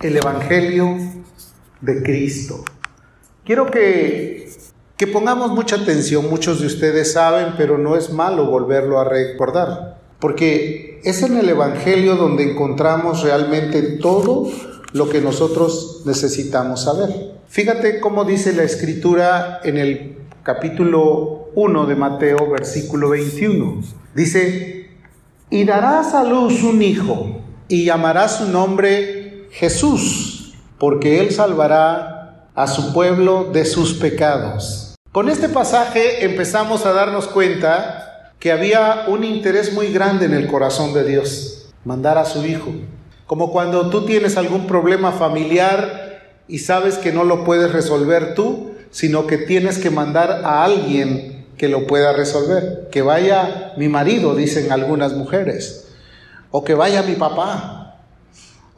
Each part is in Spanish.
el Evangelio de Cristo. Quiero que, que pongamos mucha atención, muchos de ustedes saben, pero no es malo volverlo a recordar, porque es en el Evangelio donde encontramos realmente todo lo que nosotros necesitamos saber. Fíjate cómo dice la escritura en el capítulo 1 de Mateo, versículo 21. Dice, y darás a luz un hijo, y llamarás su nombre Jesús, porque él salvará a su pueblo de sus pecados. Con este pasaje empezamos a darnos cuenta que había un interés muy grande en el corazón de Dios, mandar a su hijo. Como cuando tú tienes algún problema familiar y sabes que no lo puedes resolver tú, sino que tienes que mandar a alguien que lo pueda resolver. Que vaya mi marido, dicen algunas mujeres, o que vaya mi papá,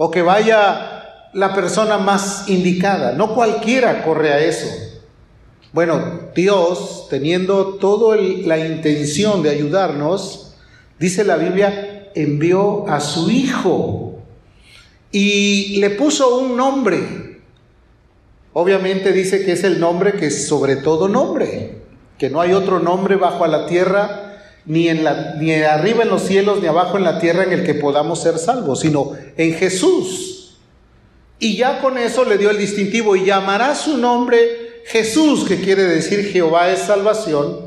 o que vaya la persona más indicada. No cualquiera corre a eso. Bueno, Dios, teniendo toda la intención de ayudarnos, dice la Biblia, envió a su Hijo y le puso un nombre Obviamente dice que es el nombre que es sobre todo nombre, que no hay otro nombre bajo la tierra, ni, en la, ni arriba en los cielos, ni abajo en la tierra en el que podamos ser salvos, sino en Jesús. Y ya con eso le dio el distintivo y llamará su nombre Jesús, que quiere decir Jehová es salvación.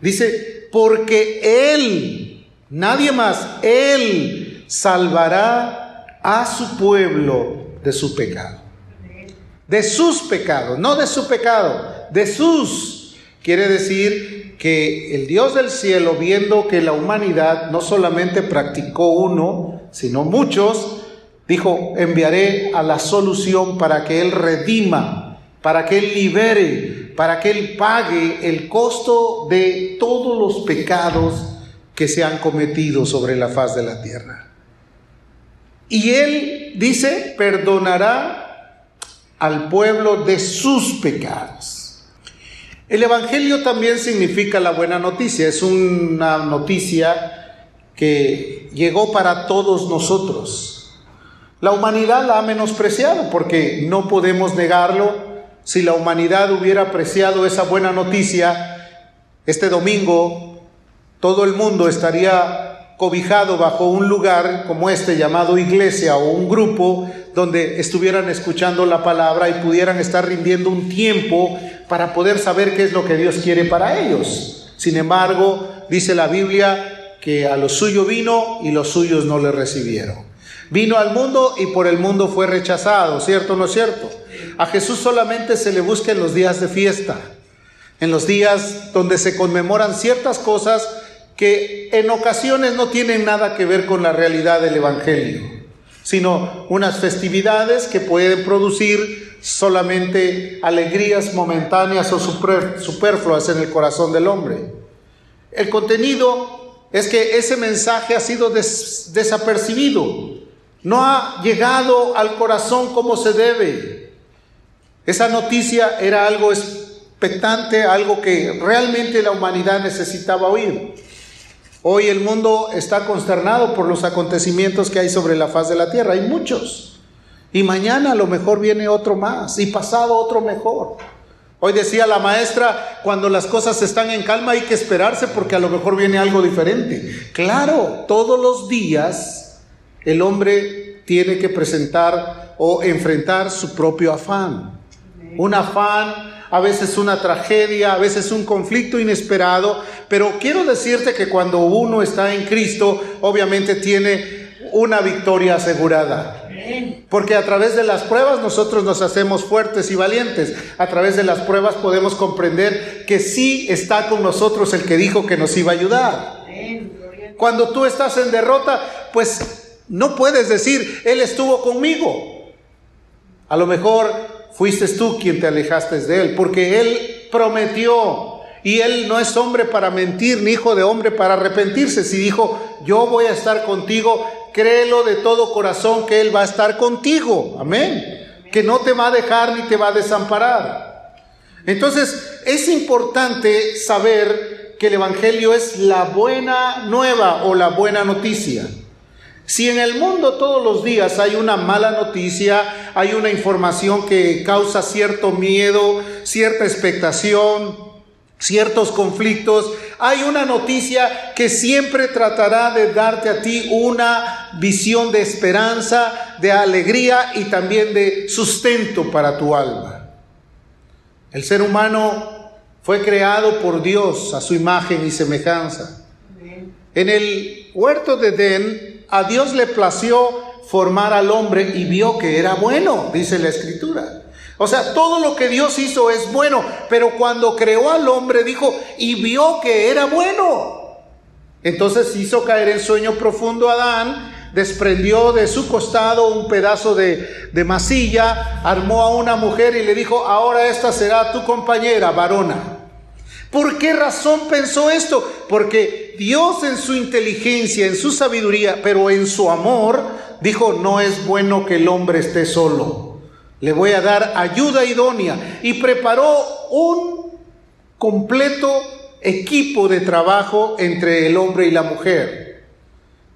Dice, porque Él, nadie más, Él salvará a su pueblo de su pecado de sus pecados, no de su pecado, de sus. Quiere decir que el Dios del cielo, viendo que la humanidad no solamente practicó uno, sino muchos, dijo, enviaré a la solución para que Él redima, para que Él libere, para que Él pague el costo de todos los pecados que se han cometido sobre la faz de la tierra. Y Él dice, perdonará al pueblo de sus pecados. El Evangelio también significa la buena noticia, es una noticia que llegó para todos nosotros. La humanidad la ha menospreciado porque no podemos negarlo. Si la humanidad hubiera apreciado esa buena noticia, este domingo todo el mundo estaría cobijado bajo un lugar como este llamado iglesia o un grupo donde estuvieran escuchando la palabra y pudieran estar rindiendo un tiempo para poder saber qué es lo que Dios quiere para ellos. Sin embargo, dice la Biblia que a lo suyo vino y los suyos no le recibieron. Vino al mundo y por el mundo fue rechazado, ¿cierto o no cierto? A Jesús solamente se le busca en los días de fiesta, en los días donde se conmemoran ciertas cosas que en ocasiones no tienen nada que ver con la realidad del Evangelio sino unas festividades que pueden producir solamente alegrías momentáneas o superfluas en el corazón del hombre. El contenido es que ese mensaje ha sido desapercibido, no ha llegado al corazón como se debe. Esa noticia era algo expectante, algo que realmente la humanidad necesitaba oír. Hoy el mundo está consternado por los acontecimientos que hay sobre la faz de la tierra. Hay muchos. Y mañana a lo mejor viene otro más. Y pasado otro mejor. Hoy decía la maestra, cuando las cosas están en calma hay que esperarse porque a lo mejor viene algo diferente. Claro, todos los días el hombre tiene que presentar o enfrentar su propio afán. Un afán a veces una tragedia, a veces un conflicto inesperado, pero quiero decirte que cuando uno está en Cristo, obviamente tiene una victoria asegurada. Porque a través de las pruebas nosotros nos hacemos fuertes y valientes. A través de las pruebas podemos comprender que sí está con nosotros el que dijo que nos iba a ayudar. Cuando tú estás en derrota, pues no puedes decir, Él estuvo conmigo. A lo mejor fuiste tú quien te alejaste de Él, porque Él prometió y Él no es hombre para mentir, ni hijo de hombre para arrepentirse. Si dijo, yo voy a estar contigo, créelo de todo corazón que Él va a estar contigo. Amén. Que no te va a dejar ni te va a desamparar. Entonces, es importante saber que el Evangelio es la buena nueva o la buena noticia. Si en el mundo todos los días hay una mala noticia, hay una información que causa cierto miedo, cierta expectación, ciertos conflictos, hay una noticia que siempre tratará de darte a ti una visión de esperanza, de alegría y también de sustento para tu alma. El ser humano fue creado por Dios a su imagen y semejanza. En el huerto de Edén, a Dios le plació formar al hombre y vio que era bueno, dice la escritura. O sea, todo lo que Dios hizo es bueno, pero cuando creó al hombre dijo y vio que era bueno. Entonces hizo caer en sueño profundo a Adán, desprendió de su costado un pedazo de, de masilla, armó a una mujer y le dijo, ahora esta será tu compañera, varona. ¿Por qué razón pensó esto? Porque Dios en su inteligencia, en su sabiduría, pero en su amor, dijo, no es bueno que el hombre esté solo. Le voy a dar ayuda idónea. Y preparó un completo equipo de trabajo entre el hombre y la mujer.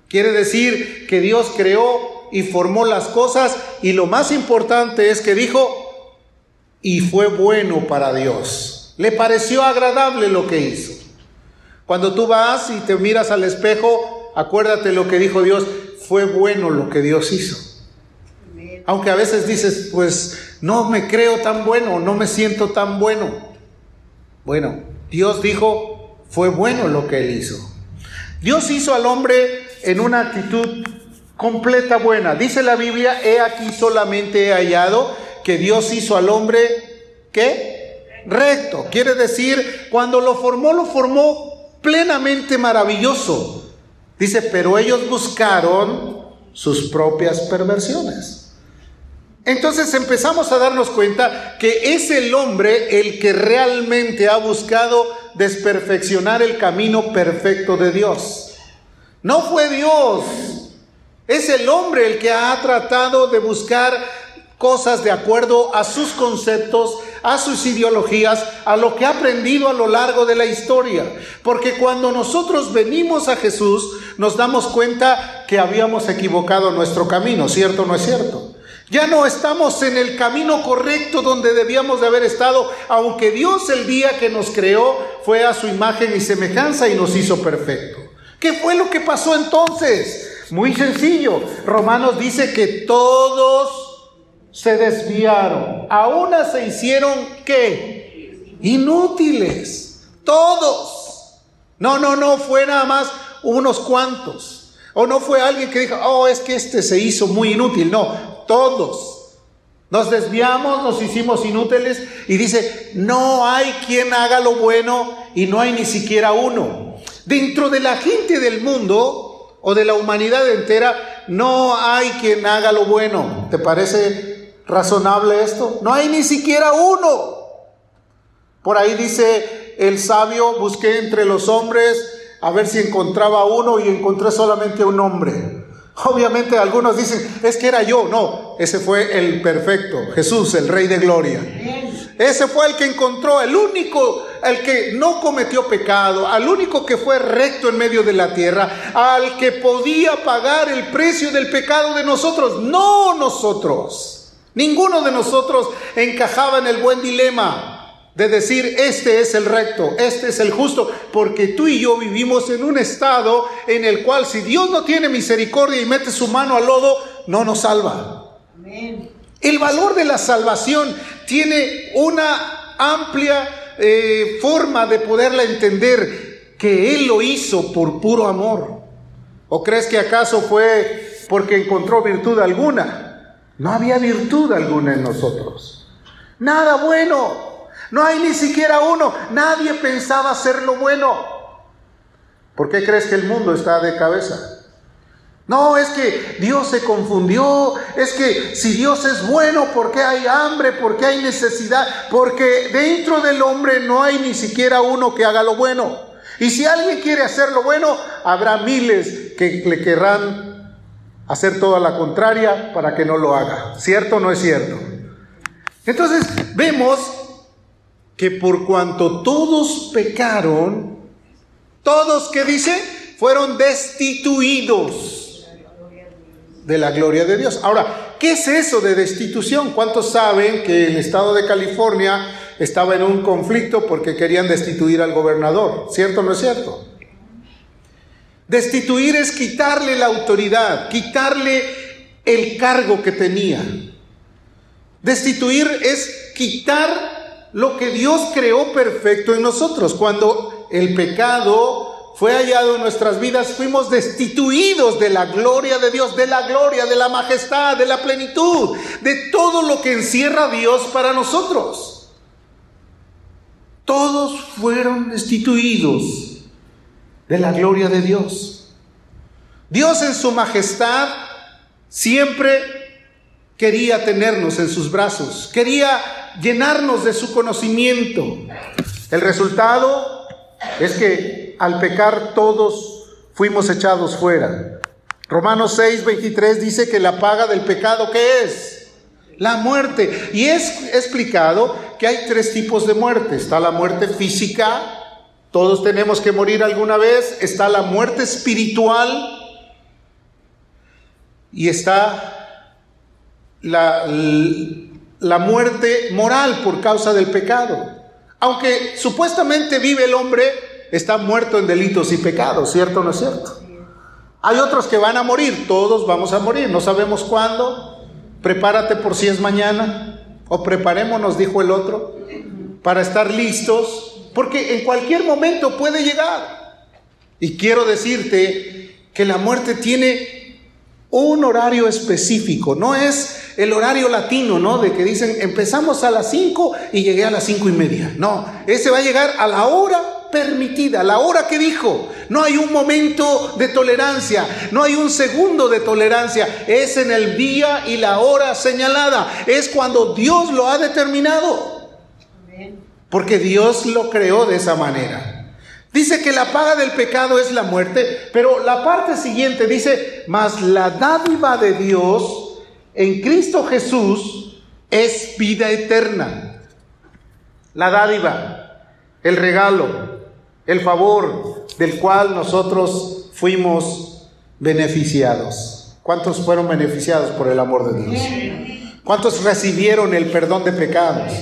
Quiere decir que Dios creó y formó las cosas y lo más importante es que dijo, y fue bueno para Dios. Le pareció agradable lo que hizo. Cuando tú vas y te miras al espejo, acuérdate lo que dijo Dios, fue bueno lo que Dios hizo. Aunque a veces dices, pues no me creo tan bueno, no me siento tan bueno. Bueno, Dios dijo, fue bueno lo que él hizo. Dios hizo al hombre en una actitud completa buena. Dice la Biblia, he aquí solamente he hallado que Dios hizo al hombre, ¿qué? recto. Quiere decir, cuando lo formó, lo formó plenamente maravilloso. Dice, pero ellos buscaron sus propias perversiones. Entonces empezamos a darnos cuenta que es el hombre el que realmente ha buscado desperfeccionar el camino perfecto de Dios. No fue Dios, es el hombre el que ha tratado de buscar cosas de acuerdo a sus conceptos, a sus ideologías, a lo que ha aprendido a lo largo de la historia. Porque cuando nosotros venimos a Jesús, nos damos cuenta que habíamos equivocado nuestro camino, ¿cierto o no es cierto? Ya no estamos en el camino correcto donde debíamos de haber estado, aunque Dios el día que nos creó fue a su imagen y semejanza y nos hizo perfecto. ¿Qué fue lo que pasó entonces? Muy sencillo. Romanos dice que todos se desviaron. A una se hicieron qué? Inútiles. Todos. No, no, no fue nada más unos cuantos. O no fue alguien que dijo, oh, es que este se hizo muy inútil. No, todos. Nos desviamos, nos hicimos inútiles y dice, no hay quien haga lo bueno y no hay ni siquiera uno. Dentro de la gente del mundo o de la humanidad entera, no hay quien haga lo bueno. ¿Te parece razonable esto? No hay ni siquiera uno. Por ahí dice el sabio, busqué entre los hombres a ver si encontraba uno y encontré solamente un hombre. Obviamente algunos dicen, es que era yo. No, ese fue el perfecto, Jesús, el Rey de Gloria. Ese fue el que encontró, el único, el que no cometió pecado, al único que fue recto en medio de la tierra, al que podía pagar el precio del pecado de nosotros, no nosotros. Ninguno de nosotros encajaba en el buen dilema de decir, este es el recto, este es el justo, porque tú y yo vivimos en un estado en el cual si Dios no tiene misericordia y mete su mano al lodo, no nos salva. El valor de la salvación tiene una amplia eh, forma de poderla entender, que Él lo hizo por puro amor. ¿O crees que acaso fue porque encontró virtud alguna? No había virtud alguna en nosotros. Nada bueno. No hay ni siquiera uno. Nadie pensaba hacer lo bueno. ¿Por qué crees que el mundo está de cabeza? No, es que Dios se confundió. Es que si Dios es bueno, ¿por qué hay hambre? ¿Por qué hay necesidad? Porque dentro del hombre no hay ni siquiera uno que haga lo bueno. Y si alguien quiere hacer lo bueno, habrá miles que le querrán hacer toda la contraria para que no lo haga. ¿Cierto o no es cierto? Entonces vemos que por cuanto todos pecaron, todos que dice, fueron destituidos. de la gloria de Dios. Ahora, ¿qué es eso de destitución? ¿Cuántos saben que el estado de California estaba en un conflicto porque querían destituir al gobernador? ¿Cierto o no es cierto? Destituir es quitarle la autoridad, quitarle el cargo que tenía. Destituir es quitar lo que Dios creó perfecto en nosotros. Cuando el pecado fue hallado en nuestras vidas, fuimos destituidos de la gloria de Dios, de la gloria, de la majestad, de la plenitud, de todo lo que encierra Dios para nosotros. Todos fueron destituidos de la gloria de Dios. Dios en su majestad siempre quería tenernos en sus brazos, quería llenarnos de su conocimiento. El resultado es que al pecar todos fuimos echados fuera. Romanos 6, 23 dice que la paga del pecado, ¿qué es? La muerte. Y es explicado que hay tres tipos de muerte. Está la muerte física, todos tenemos que morir alguna vez. Está la muerte espiritual y está la, muerte moral por causa del pecado. Aunque supuestamente vive el hombre, está muerto en delitos y pecados, ¿cierto o no es cierto? Hay otros que van a morir, todos vamos a morir, no sabemos cuándo. Prepárate por si es mañana, o preparémonos, dijo el otro, para estar listos, porque en cualquier momento puede llegar. Y quiero decirte que la muerte tiene un horario específico, no es el horario latino, ¿no? De que dicen empezamos a las 5 y llegué a las cinco y media. No, ese va a llegar a la hora permitida, la hora que dijo. No hay un momento de tolerancia, no hay un segundo de tolerancia, es en el día y la hora señalada, es cuando Dios lo ha determinado. Porque Dios lo creó de esa manera. Dice que la paga del pecado es la muerte, pero la parte siguiente dice, mas la dádiva de Dios en Cristo Jesús es vida eterna. La dádiva, el regalo, el favor del cual nosotros fuimos beneficiados. ¿Cuántos fueron beneficiados por el amor de Dios? ¿Cuántos recibieron el perdón de pecados?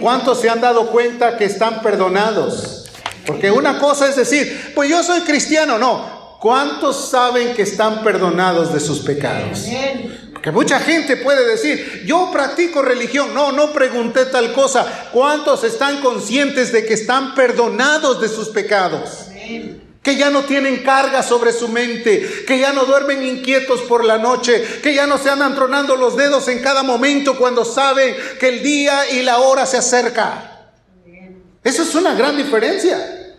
¿Cuántos se han dado cuenta que están perdonados? Porque una cosa es decir, pues yo soy cristiano, no. ¿Cuántos saben que están perdonados de sus pecados? Porque mucha gente puede decir, yo practico religión. No, no pregunté tal cosa. ¿Cuántos están conscientes de que están perdonados de sus pecados? Que ya no tienen carga sobre su mente, que ya no duermen inquietos por la noche, que ya no se andan tronando los dedos en cada momento cuando saben que el día y la hora se acerca. Eso es una gran diferencia.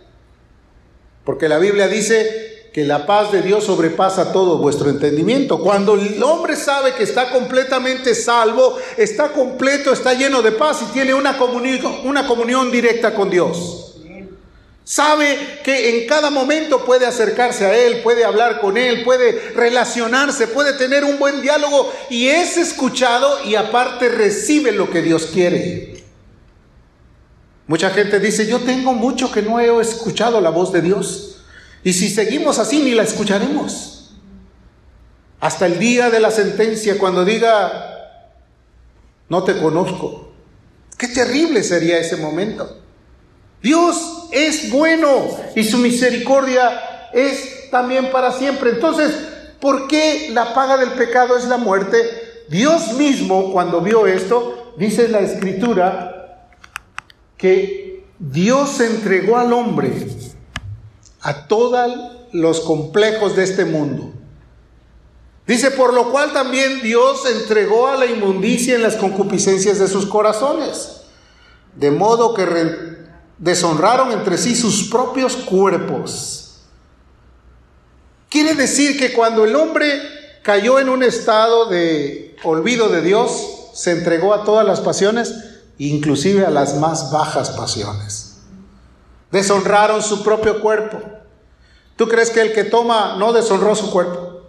Porque la Biblia dice que la paz de Dios sobrepasa todo vuestro entendimiento. Cuando el hombre sabe que está completamente salvo, está completo, está lleno de paz y tiene una una comunión directa con Dios. Sabe que en cada momento puede acercarse a Él, puede hablar con Él, puede relacionarse, puede tener un buen diálogo y es escuchado y aparte recibe lo que Dios quiere. Mucha gente dice, yo tengo mucho que no he escuchado la voz de Dios. Y si seguimos así, ni la escucharemos. Hasta el día de la sentencia, cuando diga, no te conozco. Qué terrible sería ese momento. Dios es bueno y su misericordia es también para siempre. Entonces, ¿por qué la paga del pecado es la muerte? Dios mismo, cuando vio esto, dice la escritura, que Dios entregó al hombre a todos los complejos de este mundo. Dice, por lo cual también Dios entregó a la inmundicia en las concupiscencias de sus corazones, de modo que deshonraron entre sí sus propios cuerpos. Quiere decir que cuando el hombre cayó en un estado de olvido de Dios, se entregó a todas las pasiones, inclusive a las más bajas pasiones. Deshonraron su propio cuerpo. ¿Tú crees que el que toma no deshonró su cuerpo?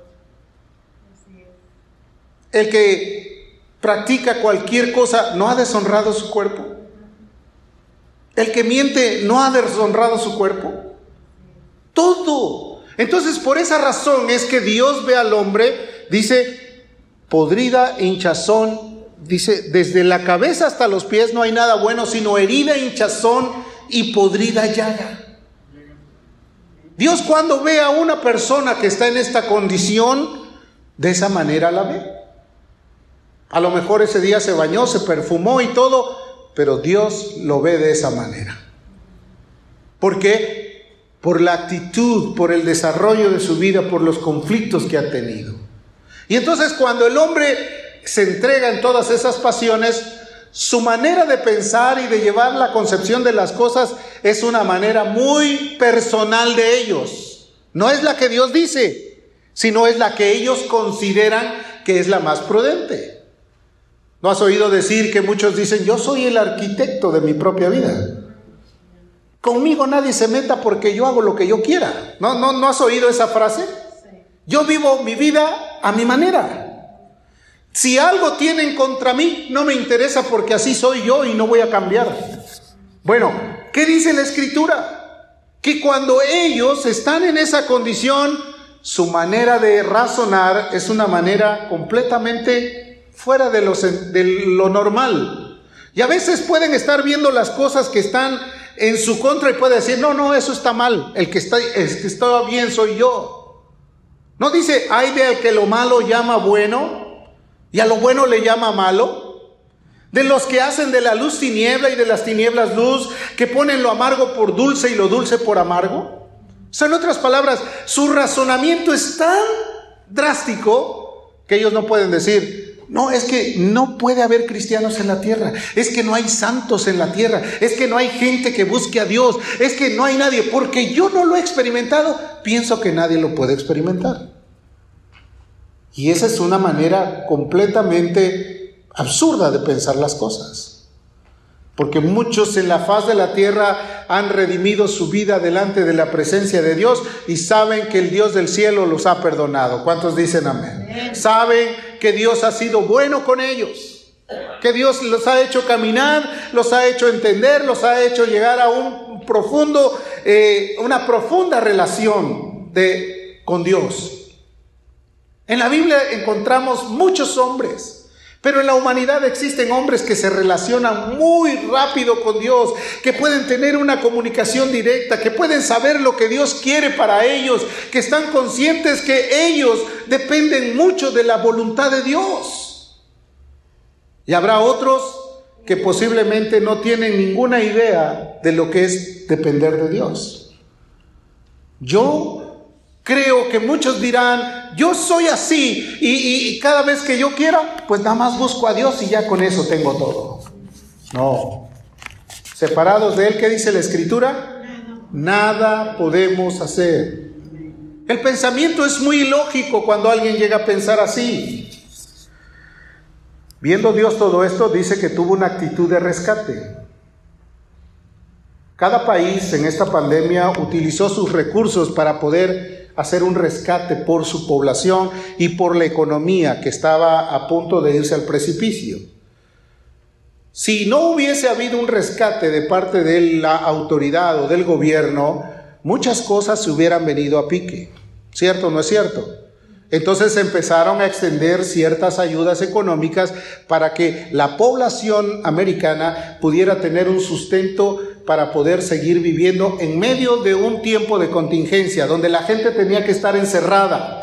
El que practica cualquier cosa no ha deshonrado su cuerpo. El que miente no ha deshonrado su cuerpo. Todo. Entonces, por esa razón es que Dios ve al hombre, dice, podrida, hinchazón. Dice, desde la cabeza hasta los pies no hay nada bueno, sino herida, hinchazón y podrida llaga. Dios cuando ve a una persona que está en esta condición, de esa manera la ve. A lo mejor ese día se bañó, se perfumó y todo, pero Dios lo ve de esa manera. ¿Por qué? Por la actitud, por el desarrollo de su vida, por los conflictos que ha tenido. Y entonces cuando el hombre se entrega en todas esas pasiones, su manera de pensar y de llevar la concepción de las cosas es una manera muy personal de ellos. No es la que Dios dice, sino es la que ellos consideran que es la más prudente. ¿No has oído decir que muchos dicen, yo soy el arquitecto de mi propia vida? Conmigo nadie se meta porque yo hago lo que yo quiera. ¿No, no, ¿no has oído esa frase? Yo vivo mi vida a mi manera. Si algo tienen contra mí, no me interesa porque así soy yo y no voy a cambiar. Bueno, ¿qué dice la escritura? Que cuando ellos están en esa condición, su manera de razonar es una manera completamente fuera de lo, normal. Y a veces pueden estar viendo las cosas que están en su contra y puede decir, no, no, eso está mal, el que está, el que bien soy yo. No dice, hay de que lo malo llama bueno, y a lo bueno le llama malo. De los que hacen de la luz tiniebla y de las tinieblas luz, que ponen lo amargo por dulce y lo dulce por amargo. O sea, en otras palabras, su razonamiento es tan drástico que ellos no pueden decir, no, es que no puede haber cristianos en la tierra, es que no hay santos en la tierra, es que no hay gente que busque a Dios, es que no hay nadie, porque yo no lo he experimentado, pienso que nadie lo puede experimentar. Y esa es una manera completamente absurda de pensar las cosas. Porque muchos en la faz de la tierra han redimido su vida delante de la presencia de Dios y saben que el Dios del cielo los ha perdonado. ¿Cuántos dicen amén? Saben que Dios ha sido bueno con ellos. Que Dios los ha hecho caminar, los ha hecho entender, los ha hecho llegar a un profundo, eh, una profunda relación de, con Dios. En la Biblia encontramos muchos hombres, pero en la humanidad existen hombres que se relacionan muy rápido con Dios, que pueden tener una comunicación directa, que pueden saber lo que Dios quiere para ellos, que están conscientes que ellos dependen mucho de la voluntad de Dios. Y habrá otros que posiblemente no tienen ninguna idea de lo que es depender de Dios. Yo Creo que muchos dirán, yo soy así y, cada vez que yo quiera, pues nada más busco a Dios y ya con eso tengo todo. No. Separados de Él, ¿qué dice la Escritura? Nada podemos hacer. El pensamiento es muy ilógico cuando alguien llega a pensar así. Viendo Dios todo esto, dice que tuvo una actitud de rescate. Cada país en esta pandemia utilizó sus recursos para poder hacer un rescate por su población y por la economía que estaba a punto de irse al precipicio. Si no hubiese habido un rescate de parte de la autoridad o del gobierno, muchas cosas se hubieran venido a pique. ¿Cierto o no es cierto? Entonces empezaron a extender ciertas ayudas económicas para que la población americana pudiera tener un sustento para poder seguir viviendo en medio de un tiempo de contingencia, donde la gente tenía que estar encerrada.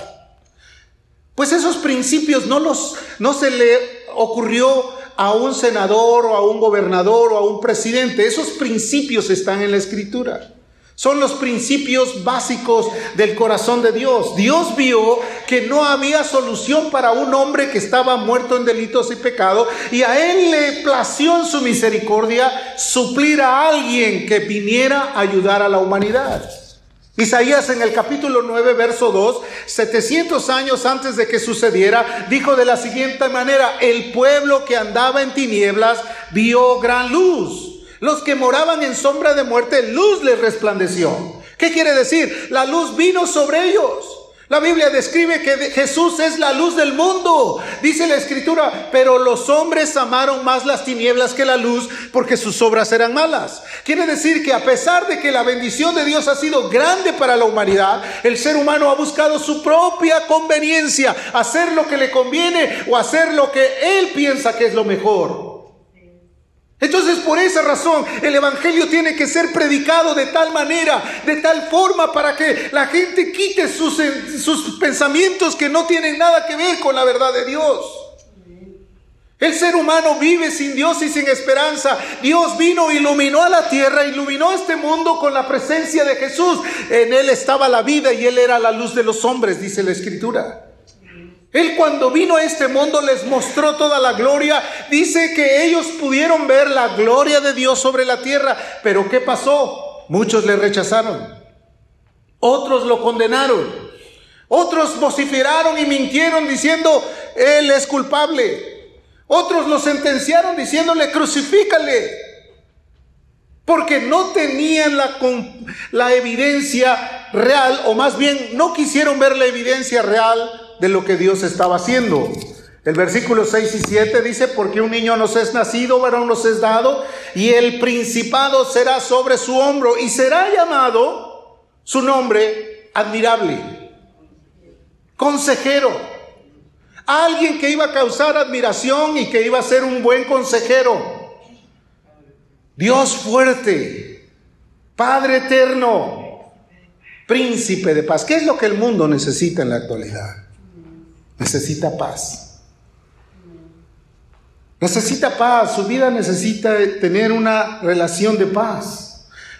Pues esos principios no, los, no se le ocurrió a un senador o a un gobernador o a un presidente, esos principios están en la escritura. Son los principios básicos del corazón de Dios. Dios vio que no había solución para un hombre que estaba muerto en delitos y pecado y a él le plació en su misericordia suplir a alguien que viniera a ayudar a la humanidad. Isaías en el capítulo 9, verso 2, 700 años antes de que sucediera, dijo de la siguiente manera, el pueblo que andaba en tinieblas vio gran luz. Los que moraban en sombra de muerte, luz les resplandeció. ¿Qué quiere decir? La luz vino sobre ellos. La Biblia describe que Jesús es la luz del mundo. Dice la escritura, pero los hombres amaron más las tinieblas que la luz porque sus obras eran malas. Quiere decir que a pesar de que la bendición de Dios ha sido grande para la humanidad, el ser humano ha buscado su propia conveniencia, hacer lo que le conviene o hacer lo que él piensa que es lo mejor. Entonces por esa razón el Evangelio tiene que ser predicado de tal manera, de tal forma para que la gente quite sus, sus pensamientos que no tienen nada que ver con la verdad de Dios. El ser humano vive sin Dios y sin esperanza. Dios vino, iluminó a la tierra, iluminó este mundo con la presencia de Jesús. En Él estaba la vida y Él era la luz de los hombres, dice la Escritura. Él cuando vino a este mundo les mostró toda la gloria. Dice que ellos pudieron ver la gloria de Dios sobre la tierra. Pero ¿qué pasó? Muchos le rechazaron. Otros lo condenaron. Otros vociferaron y mintieron diciendo, Él es culpable. Otros lo sentenciaron diciéndole, crucifícale. Porque no tenían la, la evidencia real, o más bien no quisieron ver la evidencia real de lo que Dios estaba haciendo. El versículo 6 y 7 dice, porque un niño nos es nacido, varón nos es dado, y el principado será sobre su hombro, y será llamado su nombre admirable, consejero, alguien que iba a causar admiración y que iba a ser un buen consejero, Dios fuerte, Padre eterno, príncipe de paz. ¿Qué es lo que el mundo necesita en la actualidad? Necesita paz. Necesita paz, su vida necesita tener una relación de paz.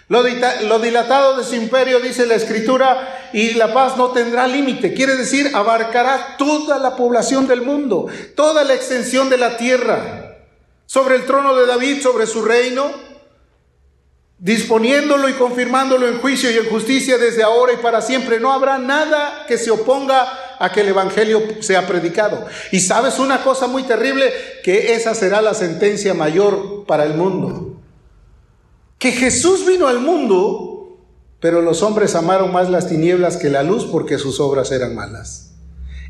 Lo, dilatado de su imperio, dice la escritura, y la paz no tendrá límite. Quiere decir, abarcará toda la población del mundo, toda la extensión de la tierra. Sobre el trono de David, sobre su reino, disponiéndolo y confirmándolo en juicio y en justicia desde ahora y para siempre. No habrá nada que se oponga a que el Evangelio sea predicado. Y sabes una cosa muy terrible, que esa será la sentencia mayor para el mundo. Que Jesús vino al mundo, pero los hombres amaron más las tinieblas que la luz porque sus obras eran malas.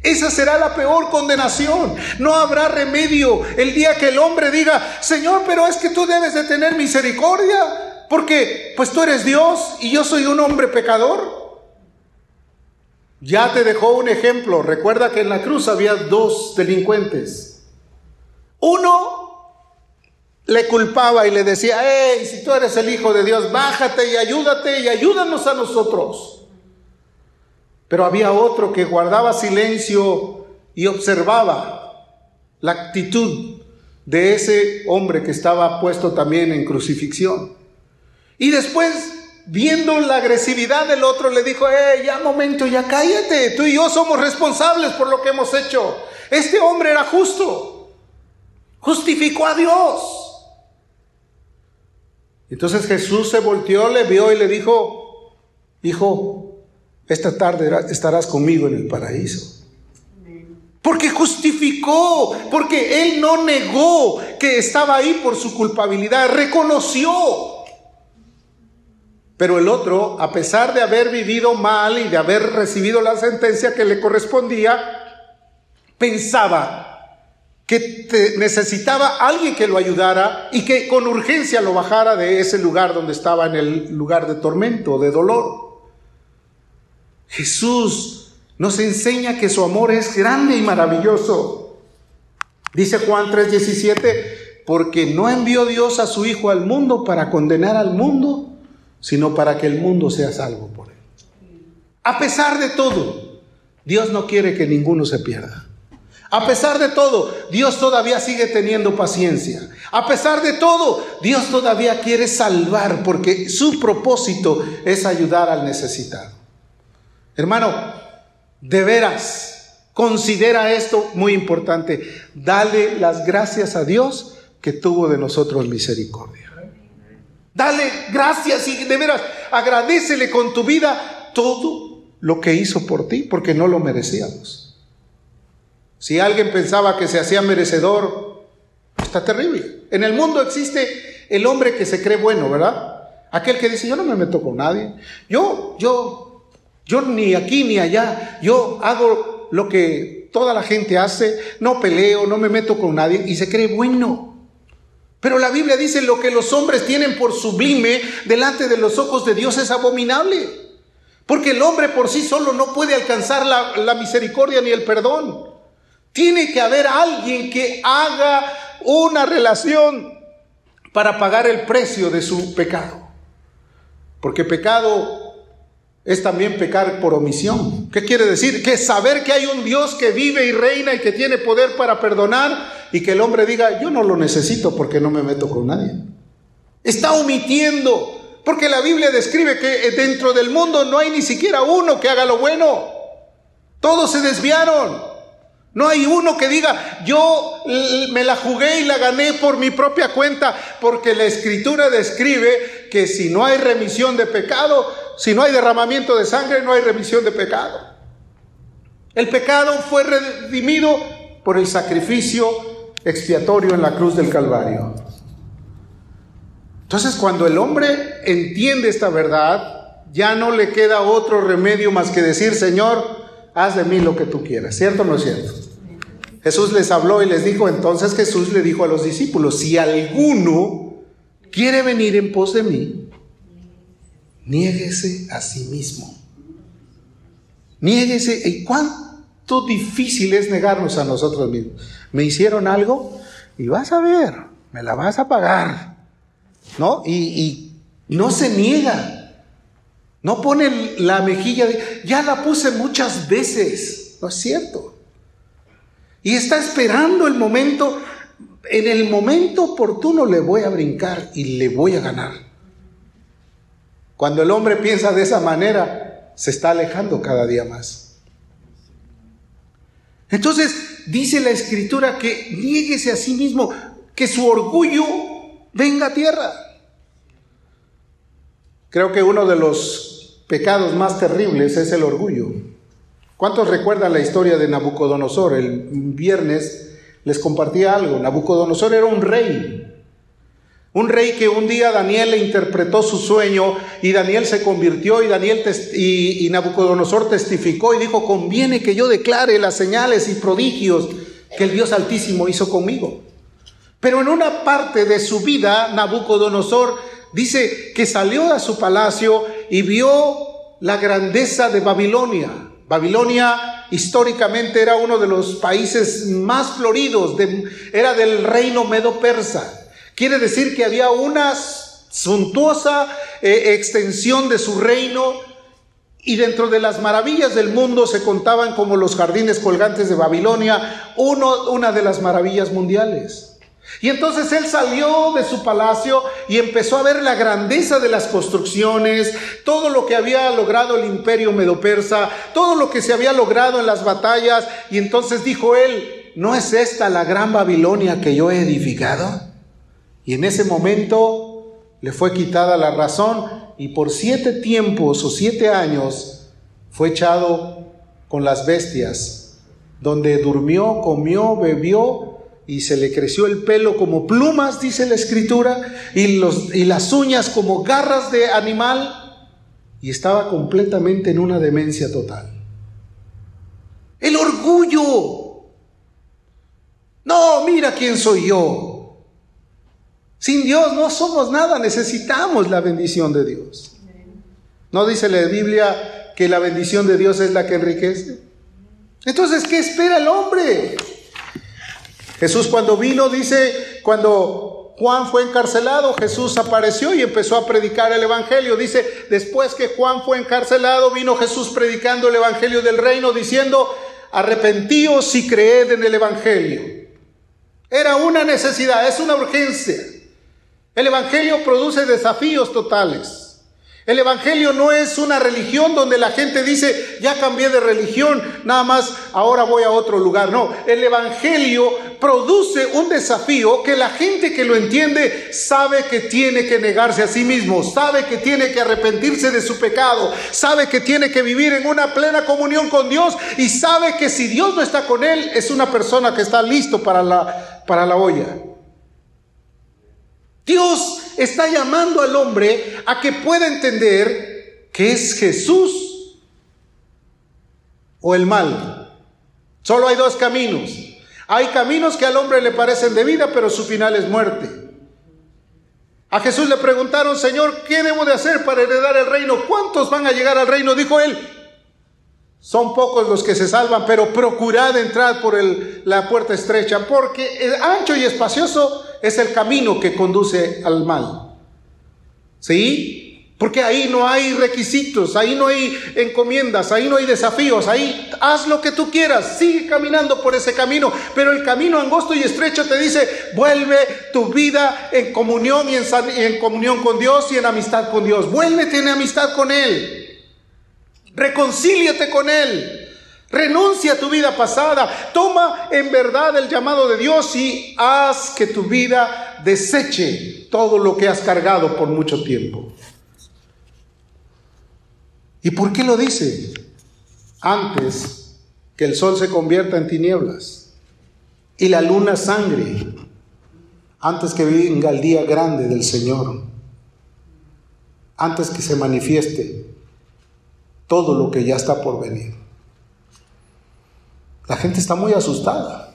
Esa será la peor condenación. No habrá remedio el día que el hombre diga, Señor, pero es que tú debes de tener misericordia porque pues tú eres Dios y yo soy un hombre pecador. Ya te dejó un ejemplo. Recuerda que en la cruz había dos delincuentes. Uno le culpaba y le decía, hey, si tú eres el Hijo de Dios, bájate y ayúdate y ayúdanos a nosotros. Pero había otro que guardaba silencio y observaba la actitud de ese hombre que estaba puesto también en crucifixión. Y después, viendo la agresividad del otro, le dijo, eh, ya momento, ya cállate, tú y yo somos responsables por lo que hemos hecho. Este hombre era justo, justificó a Dios. Entonces Jesús se volteó, le vio y le dijo, hijo, esta tarde estarás conmigo en el paraíso. Porque justificó, porque él no negó que estaba ahí por su culpabilidad, reconoció. Pero el otro, a pesar de haber vivido mal y de haber recibido la sentencia que le correspondía, pensaba que necesitaba alguien que lo ayudara y que con urgencia lo bajara de ese lugar donde estaba en el lugar de tormento, de dolor. Jesús nos enseña que su amor es grande y maravilloso. Dice Juan 3:17, porque no envió Dios a su Hijo al mundo para condenar al mundo, sino para que el mundo sea salvo por él. A pesar de todo, Dios no quiere que ninguno se pierda. A pesar de todo, Dios todavía sigue teniendo paciencia. A pesar de todo, Dios todavía quiere salvar porque su propósito es ayudar al necesitado. Hermano, de veras, considera esto muy importante. Dale las gracias a Dios que tuvo de nosotros misericordia. Dale gracias y de veras agradecele con tu vida todo lo que hizo por ti, porque no lo merecíamos. Si alguien pensaba que se hacía merecedor, está terrible. En el mundo existe el hombre que se cree bueno, ¿verdad? Aquel que dice, yo no me meto con nadie. Yo, yo, yo ni aquí ni allá. Yo hago lo que toda la gente hace, no peleo, no me meto con nadie y se cree bueno. Pero la Biblia dice lo que los hombres tienen por sublime delante de los ojos de Dios es abominable. Porque el hombre por sí solo no puede alcanzar la, misericordia ni el perdón. Tiene que haber alguien que haga una relación para pagar el precio de su pecado. Porque pecado es también pecar por omisión. ¿Qué quiere decir? Que saber que hay un Dios que vive y reina y que tiene poder para perdonar y que el hombre diga, yo no lo necesito porque no me meto con nadie. Está omitiendo, porque la Biblia describe que dentro del mundo no hay ni siquiera uno que haga lo bueno. Todos se desviaron. No hay uno que diga, yo me la jugué y la gané por mi propia cuenta, porque la escritura describe que si no hay remisión de pecado, si no hay derramamiento de sangre, no hay remisión de pecado. El pecado fue redimido por el sacrificio expiatorio en la cruz del Calvario. Entonces cuando el hombre entiende esta verdad, ya no le queda otro remedio más que decir, Señor, haz de mí lo que tú quieras. ¿Cierto o no es cierto? Jesús les habló y les dijo, entonces Jesús le dijo a los discípulos, si alguno quiere venir en pos de mí, niéguese a sí mismo. Niéguese. ¿Y cuánto difícil es negarnos a nosotros mismos? Me hicieron algo y vas a ver, me la vas a pagar. ¿No? Y, no se niega. No pone la mejilla de, ya la puse muchas veces. No es cierto. Y está esperando el momento, en el momento oportuno le voy a brincar y le voy a ganar. Cuando el hombre piensa de esa manera, se está alejando cada día más. Entonces dice la escritura que niéguese a sí mismo, que su orgullo venga a tierra. Creo que uno de los pecados más terribles es el orgullo. ¿Cuántos recuerdan la historia de Nabucodonosor? El viernes les compartía algo. Nabucodonosor era un rey. Un rey que un día Daniel le interpretó su sueño y Daniel se convirtió y Daniel y, Nabucodonosor testificó y dijo, conviene que yo declare las señales y prodigios que el Dios Altísimo hizo conmigo. Pero en una parte de su vida, Nabucodonosor dice que salió a su palacio y vio la grandeza de Babilonia. Babilonia históricamente era uno de los países más floridos, era del reino medo-persa. Quiere decir que había una suntuosa eh, extensión de su reino y dentro de las maravillas del mundo se contaban como los jardines colgantes de Babilonia, una de las maravillas mundiales. Y entonces él salió de su palacio y empezó a ver la grandeza de las construcciones, todo lo que había logrado el imperio medo-persa, todo lo que se había logrado en las batallas. Y entonces dijo él, ¿no es esta la gran Babilonia que yo he edificado? Y en ese momento le fue quitada la razón y por siete tiempos o siete años fue echado con las bestias, donde durmió, comió, bebió y se le creció el pelo como plumas, dice la escritura, y, los, y las uñas como garras de animal, y estaba completamente en una demencia total. El orgullo. No, mira quién soy yo. Sin Dios no somos nada, necesitamos la bendición de Dios. ¿No dice la Biblia que la bendición de Dios es la que enriquece? Entonces, ¿qué espera el hombre? Jesús cuando vino, dice, cuando Juan fue encarcelado, Jesús apareció y empezó a predicar el Evangelio. Dice, después que Juan fue encarcelado, vino Jesús predicando el Evangelio del reino, diciendo, arrepentíos y creed en el Evangelio. Era una necesidad, es una urgencia. El Evangelio produce desafíos totales. El Evangelio no es una religión donde la gente dice, ya cambié de religión, nada más ahora voy a otro lugar. No, el Evangelio produce un desafío que la gente que lo entiende sabe que tiene que negarse a sí mismo, sabe que tiene que arrepentirse de su pecado, sabe que tiene que vivir en una plena comunión con Dios y sabe que si Dios no está con él, es una persona que está listo para la, para la olla. Dios está llamando al hombre a que pueda entender que es Jesús o el mal. Solo hay dos caminos. Hay caminos que al hombre le parecen de vida, pero su final es muerte. A Jesús le preguntaron, Señor, ¿qué debo de hacer para heredar el reino? ¿Cuántos van a llegar al reino? Dijo él, son pocos los que se salvan, pero procurad entrar por la puerta estrecha, porque el ancho y espacioso es el camino que conduce al mal. ¿Sí? Porque ahí no hay requisitos, ahí no hay encomiendas, ahí no hay desafíos, ahí haz lo que tú quieras, sigue caminando por ese camino, pero el camino angosto y estrecho te dice, vuelve tu vida en comunión y en, comunión con Dios y en amistad con Dios, vuélvete en amistad con Él, reconcíliate con Él, renuncia a tu vida pasada, toma en verdad el llamado de Dios y haz que tu vida deseche todo lo que has cargado por mucho tiempo. ¿Y por qué lo dice? Antes que el sol se convierta en tinieblas y la luna sangre, antes que venga el día grande del Señor, antes que se manifieste todo lo que ya está por venir. La gente está muy asustada.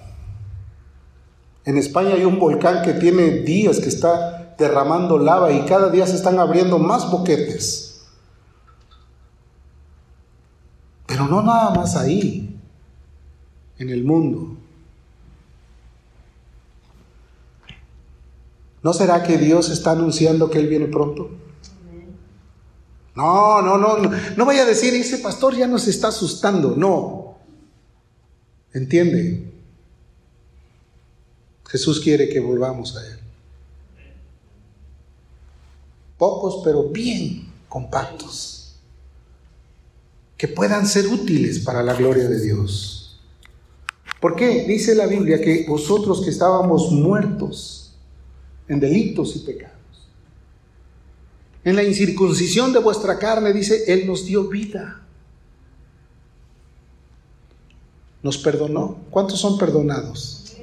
En España hay un volcán que tiene días que está derramando lava y cada día se están abriendo más boquetes. Pero no nada más ahí, en el mundo. ¿No será que Dios está anunciando que Él viene pronto? No, no, no, no, vaya a decir, ese pastor ya nos está asustando. No. ¿Entiende? Jesús quiere que volvamos a Él. Pocos, pero bien compactos que puedan ser útiles para la gloria de Dios. ¿Por qué? Dice la Biblia que vosotros que estábamos muertos en delitos y pecados, en la incircuncisión de vuestra carne, dice, Él nos dio vida. Nos perdonó. ¿Cuántos son perdonados?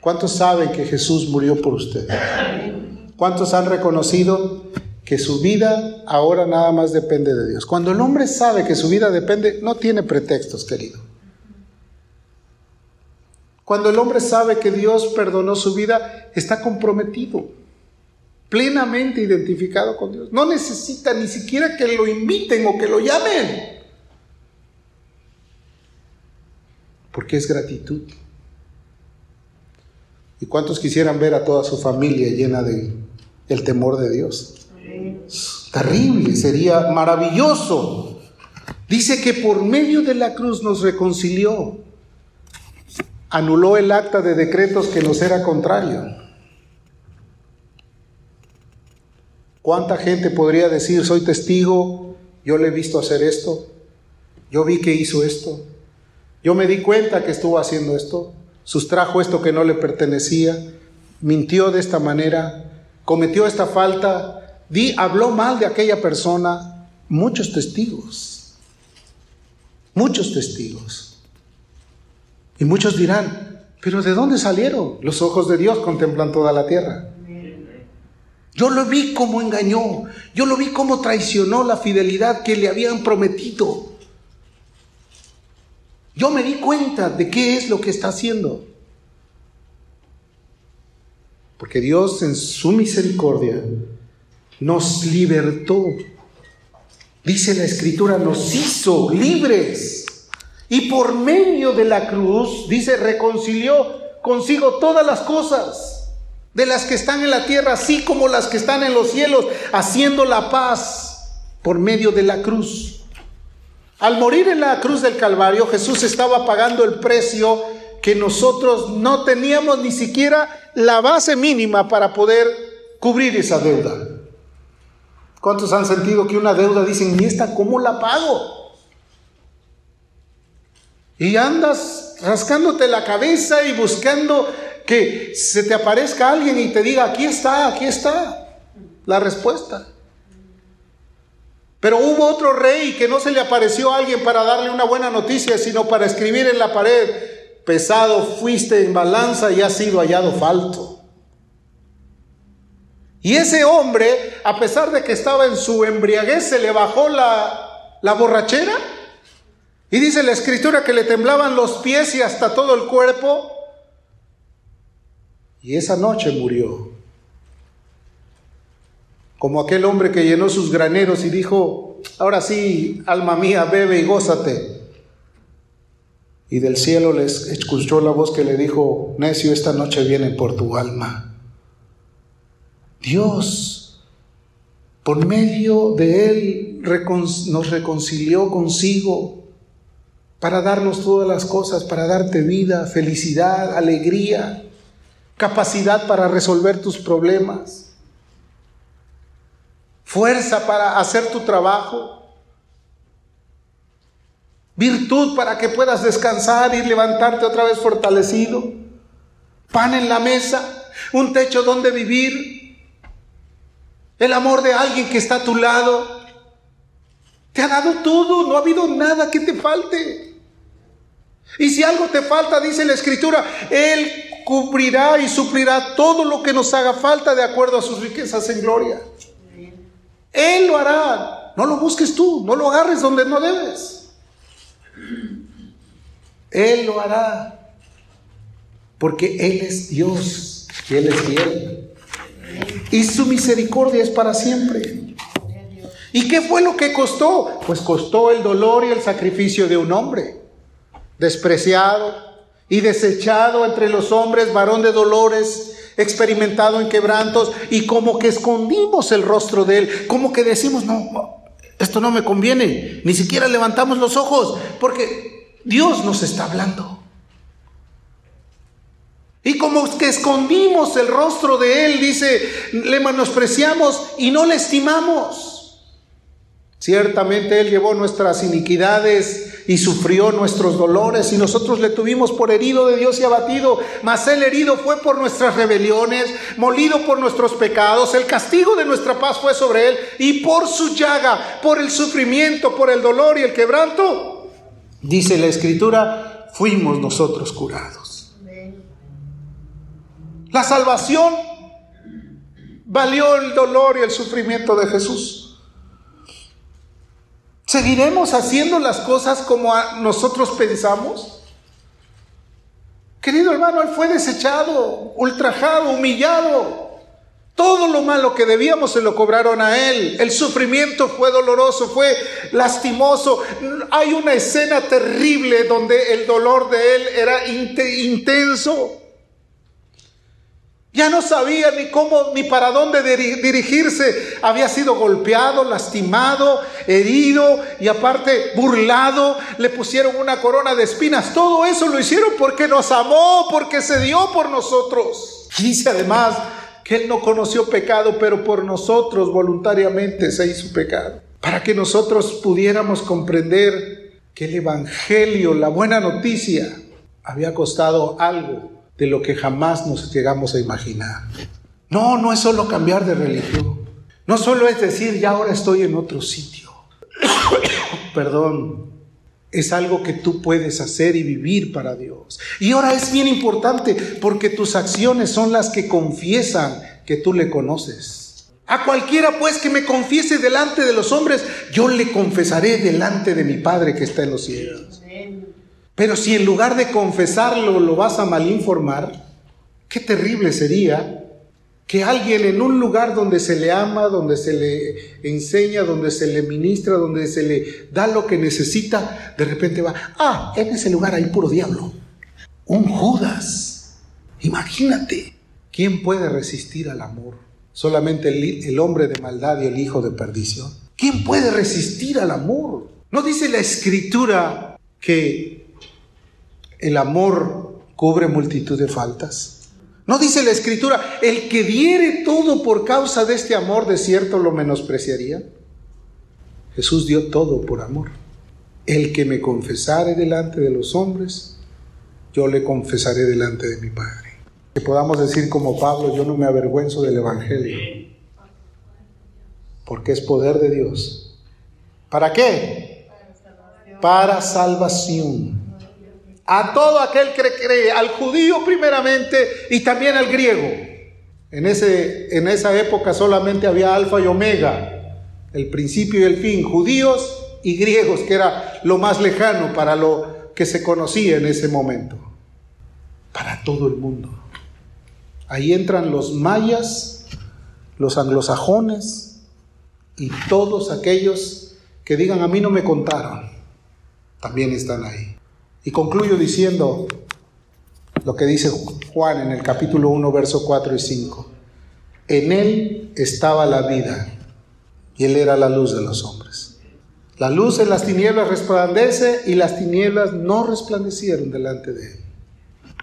¿Cuántos saben que Jesús murió por ustedes? ¿Cuántos han reconocido que su vida ahora nada más depende de Dios. Cuando el hombre sabe que su vida depende, no tiene pretextos, querido. Cuando el hombre sabe que Dios perdonó su vida, está comprometido, plenamente identificado con Dios. No necesita ni siquiera que lo inviten o que lo llamen. Porque es gratitud. ¿Y cuántos quisieran ver a toda su familia llena de el temor de Dios? Terrible, sería maravilloso. Dice que por medio de la cruz nos reconcilió. Anuló el acta de decretos que nos era contrario. ¿Cuánta gente podría decir, soy testigo, yo le he visto hacer esto, yo vi que hizo esto, yo me di cuenta que estuvo haciendo esto, sustrajo esto que no le pertenecía, mintió de esta manera, cometió esta falta, Di, habló mal de aquella persona, muchos testigos, muchos testigos. Y muchos dirán, pero ¿de dónde salieron? Los ojos de Dios contemplan toda la tierra. Yo lo vi como engañó, yo lo vi como traicionó la fidelidad que le habían prometido. Yo me di cuenta de qué es lo que está haciendo. Porque Dios en su misericordia nos libertó. Dice la escritura, nos hizo libres. Y por medio de la cruz, dice, reconcilió consigo todas las cosas, de las que están en la tierra, así como las que están en los cielos, haciendo la paz por medio de la cruz. Al morir en la cruz del Calvario, Jesús estaba pagando el precio que nosotros no teníamos ni siquiera la base mínima para poder cubrir esa deuda. ¿Cuántos han sentido que una deuda dicen, ¿y esta cómo la pago? Y andas rascándote la cabeza y buscando que se te aparezca alguien y te diga, aquí está, aquí está la respuesta. Pero hubo otro rey que no se le apareció a alguien para darle una buena noticia, sino para escribir en la pared, pesado fuiste en balanza y has sido hallado falto. Y ese hombre, a pesar de que estaba en su embriaguez, se le bajó la, la borrachera Y dice la escritura que le temblaban los pies y hasta todo el cuerpo. Y esa noche murió. Como aquel hombre que llenó sus graneros y dijo, ahora sí, alma mía, bebe y gózate. Y del cielo les escuchó la voz que le dijo, necio, esta noche viene por tu alma. Dios, por medio de Él, nos reconcilió consigo para darnos todas las cosas, para darte vida, felicidad, alegría, capacidad para resolver tus problemas, fuerza para hacer tu trabajo virtud para que puedas descansar y levantarte otra vez fortalecido, pan en la mesa, un techo donde vivir, el amor de alguien que está a tu lado. Te ha dado todo, no ha habido nada que te falte. Y si algo te falta, dice la Escritura, Él cubrirá y suplirá todo lo que nos haga falta de acuerdo a sus riquezas en gloria. Él lo hará. No lo busques tú, no lo agarres donde no debes. Él lo hará. Porque Él es Dios y Él es fiel. Y su misericordia es para siempre. ¿Y qué fue lo que costó? Pues costó el dolor y el sacrificio de un hombre, despreciado y desechado entre los hombres, varón de dolores, experimentado en quebrantos, y como que escondimos el rostro de él, como que decimos, no, esto no me conviene, ni siquiera levantamos los ojos, porque Dios nos está hablando. Y como que escondimos el rostro de Él, dice, le menospreciamos y no le estimamos. Ciertamente Él llevó nuestras iniquidades y sufrió nuestros dolores y nosotros le tuvimos por herido de Dios y abatido, mas Él herido fue por nuestras rebeliones, molido por nuestros pecados, el castigo de nuestra paz fue sobre Él y por su llaga, por el sufrimiento, por el dolor y el quebranto, Dice la escritura, fuimos nosotros curados. La salvación valió el dolor y el sufrimiento de Jesús. ¿Seguiremos haciendo las cosas como nosotros pensamos? Querido hermano, Él fue desechado, ultrajado, humillado. Todo lo malo que debíamos se lo cobraron a Él. El sufrimiento fue doloroso, fue lastimoso. Hay una escena terrible donde el dolor de Él era intenso. Ya no sabía ni cómo ni para dónde dirigirse. Había sido golpeado, lastimado, herido y aparte burlado. Le pusieron una corona de espinas. Todo eso lo hicieron porque nos amó, porque se dio por nosotros. Y dice además, que Él no conoció pecado, pero por nosotros voluntariamente se hizo pecado, para que nosotros pudiéramos comprender que el Evangelio, la buena noticia, había costado algo de lo que jamás nos llegamos a imaginar. No, no es solo cambiar de religión, no solo es decir, ya ahora estoy en otro sitio. Perdón, es algo que tú puedes hacer y vivir para Dios. Y ahora es bien importante porque tus acciones son las que confiesan que tú le conoces. A cualquiera pues que me confiese delante de los hombres, yo le confesaré delante de mi Padre que está en los cielos. Pero si en lugar de confesarlo lo vas a malinformar, qué terrible sería que alguien en un lugar donde se le ama, donde se le enseña, donde se le ministra, donde se le da lo que necesita, de repente va, ah, en ese lugar hay puro diablo. Un Judas. Imagínate, ¿quién puede resistir al amor? Solamente el, el hombre de maldad y el hijo de perdición. ¿Quién puede resistir al amor? ¿No dice la escritura que el amor cubre multitud de faltas? ¿No dice la escritura, el que diere todo por causa de este amor, de cierto lo menospreciaría? Jesús dio todo por amor. El que me confesare delante de los hombres, yo le confesaré delante de mi Padre. Que podamos decir como Pablo, yo no me avergüenzo del Evangelio, porque es poder de Dios. ¿Para qué? Para salvación a todo aquel que cree, al judío primeramente y también al griego. En, ese, en esa época solamente había alfa y omega, el principio y el fin, judíos y griegos, que era lo más lejano para lo que se conocía en ese momento. Para todo el mundo. Ahí entran los mayas, los anglosajones y todos aquellos que digan a mí no me contaron. También están ahí. Y concluyo diciendo lo que dice Juan en el capítulo 1, verso 4 y 5. En él estaba la vida y él era la luz de los hombres. La luz en las tinieblas resplandece y las tinieblas no resplandecieron delante de él.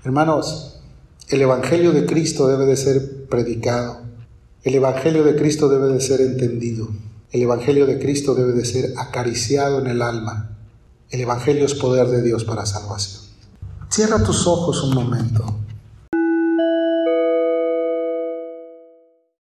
Hermanos, el Evangelio de Cristo debe de ser predicado. El Evangelio de Cristo debe de ser entendido. El Evangelio de Cristo debe de ser acariciado en el alma. El Evangelio es poder de Dios para salvación. Cierra tus ojos un momento.